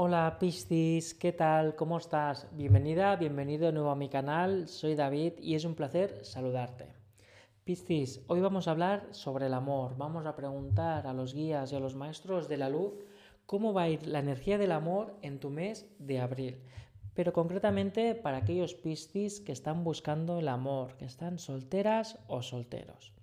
Hola Piscis, ¿qué tal? ¿Cómo estás? Bienvenida, bienvenido de nuevo a mi canal, soy David y es un placer saludarte. Piscis, hoy vamos a hablar sobre el amor, vamos a preguntar a los guías y a los maestros de la luz cómo va a ir la energía del amor en tu mes de abril, pero concretamente para aquellos Piscis que están buscando el amor, que están solteras o solteros.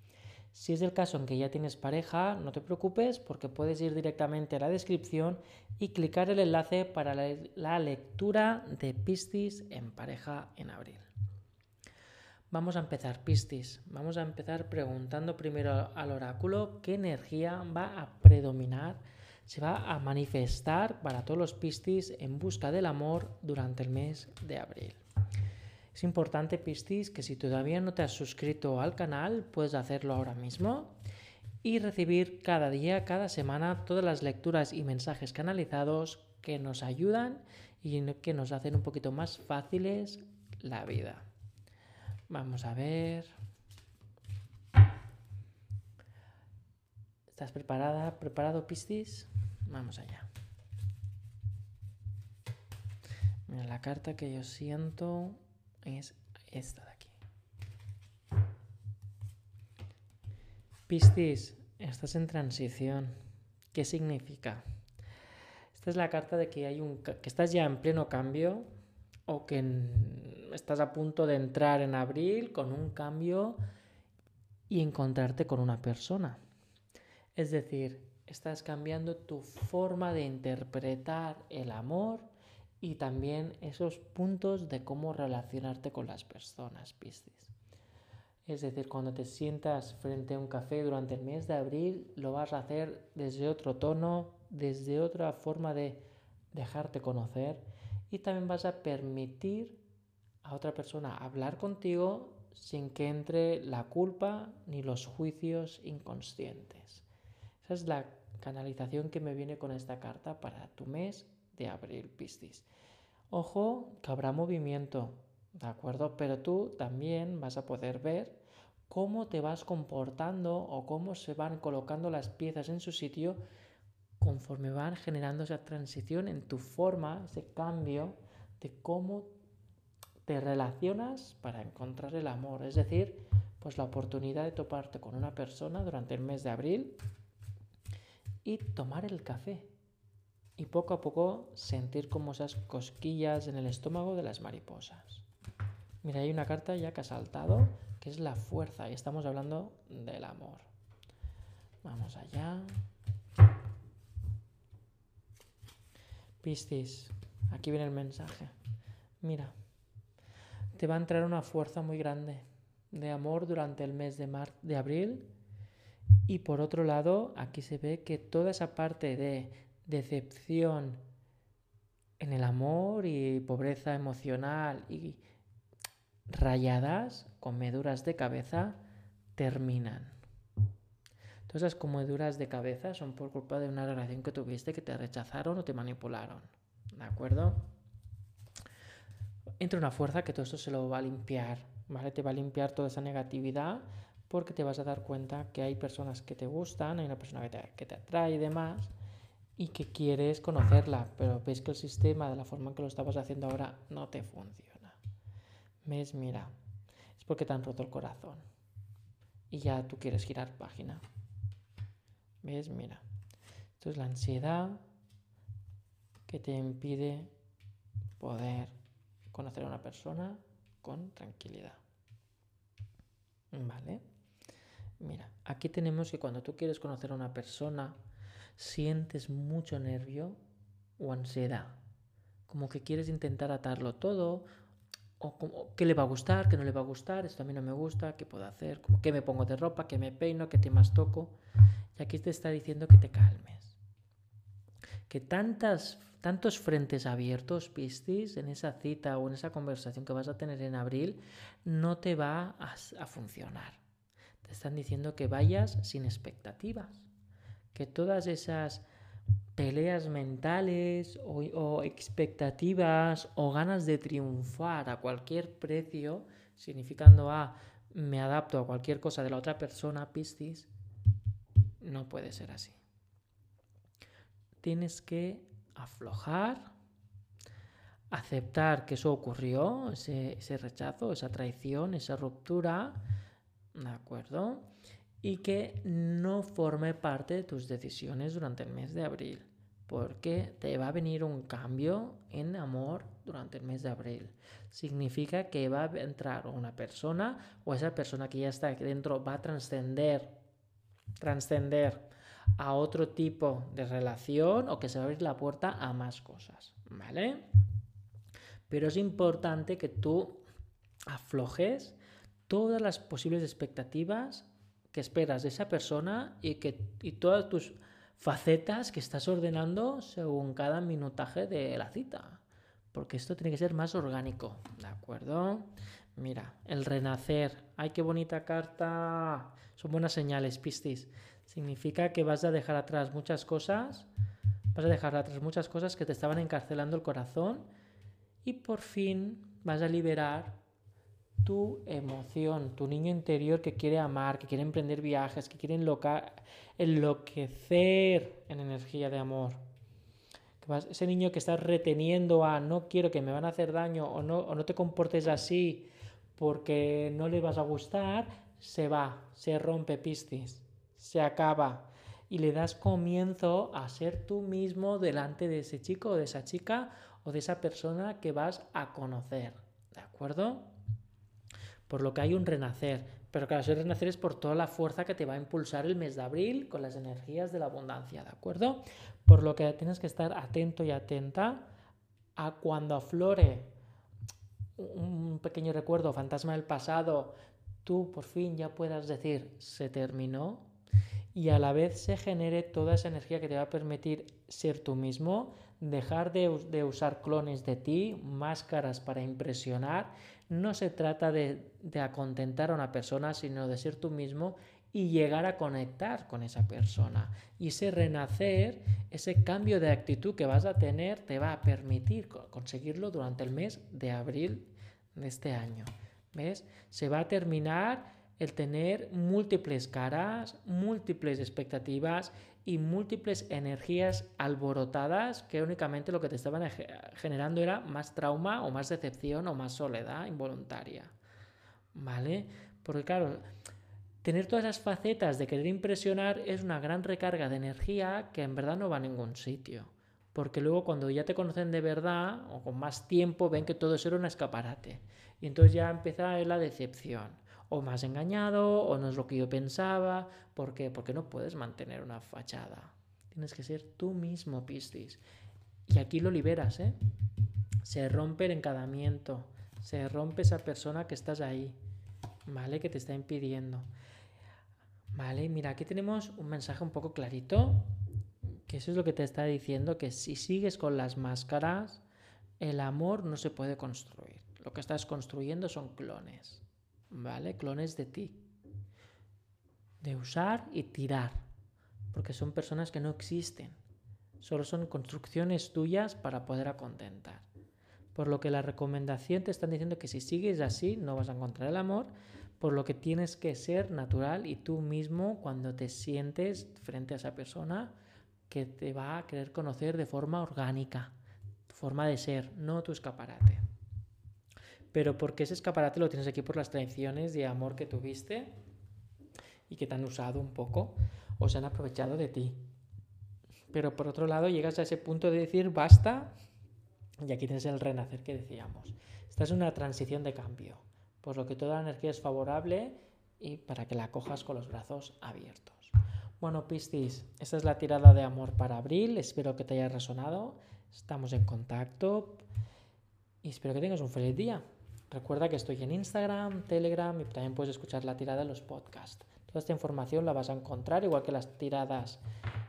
Si es el caso en que ya tienes pareja, no te preocupes porque puedes ir directamente a la descripción y clicar el enlace para la lectura de Piscis en pareja en abril. Vamos a empezar, Piscis. Vamos a empezar preguntando primero al oráculo qué energía va a predominar, se va a manifestar para todos los Piscis en busca del amor durante el mes de abril. Es importante, Piscis, que si todavía no te has suscrito al canal, puedes hacerlo ahora mismo y recibir cada día, cada semana, todas las lecturas y mensajes canalizados que nos ayudan y que nos hacen un poquito más fáciles la vida. Vamos a ver. ¿Estás preparada? ¿Preparado, Piscis? Vamos allá. Mira la carta que yo siento es esta de aquí. Piscis, estás en transición. ¿Qué significa? Esta es la carta de que hay un que estás ya en pleno cambio o que estás a punto de entrar en abril con un cambio y encontrarte con una persona. Es decir, estás cambiando tu forma de interpretar el amor y también esos puntos de cómo relacionarte con las personas, Piscis. Es decir, cuando te sientas frente a un café durante el mes de abril, lo vas a hacer desde otro tono, desde otra forma de dejarte conocer y también vas a permitir a otra persona hablar contigo sin que entre la culpa ni los juicios inconscientes. Esa es la canalización que me viene con esta carta para tu mes de abril, Piscis. Ojo que habrá movimiento, ¿de acuerdo? Pero tú también vas a poder ver cómo te vas comportando o cómo se van colocando las piezas en su sitio conforme van generando esa transición en tu forma, ese cambio de cómo te relacionas para encontrar el amor. Es decir, pues la oportunidad de toparte con una persona durante el mes de abril y tomar el café y poco a poco sentir como esas cosquillas en el estómago de las mariposas. Mira, hay una carta ya que ha saltado, que es la fuerza, y estamos hablando del amor. Vamos allá. Piscis, aquí viene el mensaje. Mira, te va a entrar una fuerza muy grande de amor durante el mes de, mar de abril. Y por otro lado, aquí se ve que toda esa parte de decepción en el amor y pobreza emocional y rayadas, comeduras de cabeza, terminan. Todas esas comeduras de cabeza son por culpa de una relación que tuviste que te rechazaron o te manipularon. ¿De acuerdo? Entra una fuerza que todo esto se lo va a limpiar, ¿vale? Te va a limpiar toda esa negatividad porque te vas a dar cuenta que hay personas que te gustan, hay una persona que te, que te atrae y demás, y que quieres conocerla, pero ves que el sistema de la forma en que lo estabas haciendo ahora no te funciona. ¿Ves? Mira, es porque te han roto el corazón y ya tú quieres girar página. ¿Ves? Mira, esto es la ansiedad que te impide poder conocer a una persona con tranquilidad. ¿Vale? Mira, aquí tenemos que cuando tú quieres conocer a una persona, sientes mucho nervio o ansiedad, como que quieres intentar atarlo todo, o como qué le va a gustar, qué no le va a gustar, esto a mí no me gusta, qué puedo hacer, como qué me pongo de ropa, qué me peino, qué temas toco. Y aquí te está diciendo que te calmes. Que tantas, tantos frentes abiertos, Piscis, en esa cita o en esa conversación que vas a tener en abril, no te va a, a funcionar. Te están diciendo que vayas sin expectativas que todas esas peleas mentales o, expectativas o ganas de triunfar a cualquier precio, significando a ah, me adapto a cualquier cosa de la otra persona, Piscis, no puede ser así. Tienes que aflojar, aceptar que eso ocurrió, ese, ese rechazo, esa traición, esa ruptura, ¿de acuerdo? Y que no forme parte de tus decisiones durante el mes de abril, porque te va a venir un cambio en amor durante el mes de abril. Significa que va a entrar una persona o esa persona que ya está aquí dentro va a trascender, trascender a otro tipo de relación o que se va a abrir la puerta a más cosas, ¿vale? Pero es importante que tú aflojes todas las posibles expectativas que esperas de esa persona y, que, y todas tus facetas que estás ordenando según cada minutaje de la cita. Porque esto tiene que ser más orgánico, ¿de acuerdo? Mira, el renacer. ¡Ay, qué bonita carta! Son buenas señales, Pistis. Significa que vas a dejar atrás muchas cosas, vas a dejar atrás muchas cosas que te estaban encarcelando el corazón y por fin vas a liberar tu emoción, tu niño interior que quiere amar, que quiere emprender viajes, que quiere enloquecer en energía de amor. Ese niño que está reteniendo a no quiero que me van a hacer daño o no, o no te comportes así porque no le vas a gustar, se va, se rompe pistis, se acaba y le das comienzo a ser tú mismo delante de ese chico o de esa chica o de esa persona que vas a conocer. ¿De acuerdo? Por lo que hay un renacer. Pero claro, ese renacer es por toda la fuerza que te va a impulsar el mes de abril con las energías de la abundancia, ¿de acuerdo? Por lo que tienes que estar atento y atenta a cuando aflore un pequeño recuerdo, fantasma del pasado, tú por fin ya puedas decir, se terminó, y a la vez se genere toda esa energía que te va a permitir ser tú mismo, dejar de, usar clones de ti, máscaras para impresionar. No se trata de, acontentar a una persona, sino de ser tú mismo y llegar a conectar con esa persona. Y ese renacer, ese cambio de actitud que vas a tener, te va a permitir conseguirlo durante el mes de abril de este año. ¿Ves? Se va a terminar el tener múltiples caras, múltiples expectativas y múltiples energías alborotadas que únicamente lo que te estaban generando era más trauma o más decepción o más soledad involuntaria. ¿Vale? Porque claro, tener todas esas facetas de querer impresionar es una gran recarga de energía que en verdad no va a ningún sitio. Porque luego cuando ya te conocen de verdad o con más tiempo ven que todo eso era un escaparate. Y entonces ya empieza la decepción o me has engañado, o no es lo que yo pensaba. ¿Por qué? Porque no puedes mantener una fachada. Tienes que ser tú mismo, Piscis. Y aquí lo liberas, ¿eh? Se rompe el encadamiento, se rompe esa persona que estás ahí, ¿vale? Que te está impidiendo. Vale, mira, aquí tenemos un mensaje un poco clarito, que eso es lo que te está diciendo, que si sigues con las máscaras, el amor no se puede construir. Lo que estás construyendo son clones. ¿Vale? Clones de ti. De usar y tirar, porque son personas que no existen. Solo son construcciones tuyas para poder acontentar. Por lo que la recomendación te están diciendo que si sigues así no vas a encontrar el amor, por lo que tienes que ser natural y tú mismo cuando te sientes frente a esa persona que te va a querer conocer de forma orgánica, forma de ser, no tu escaparate pero porque ese escaparate lo tienes aquí por las traiciones de amor que tuviste y que te han usado un poco o se han aprovechado de ti. Pero por otro lado llegas a ese punto de decir basta y aquí tienes el renacer que decíamos. Esta es una transición de cambio, por lo que toda la energía es favorable y para que la cojas con los brazos abiertos. Bueno, Piscis, esta es la tirada de amor para abril. Espero que te haya resonado. Estamos en contacto y espero que tengas un feliz día. Recuerda que estoy en Instagram, Telegram y también puedes escuchar la tirada en los podcasts. Toda esta información la vas a encontrar, igual que las tiradas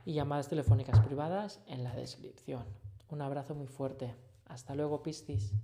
y llamadas telefónicas privadas, en la descripción. Un abrazo muy fuerte. Hasta luego, Piscis.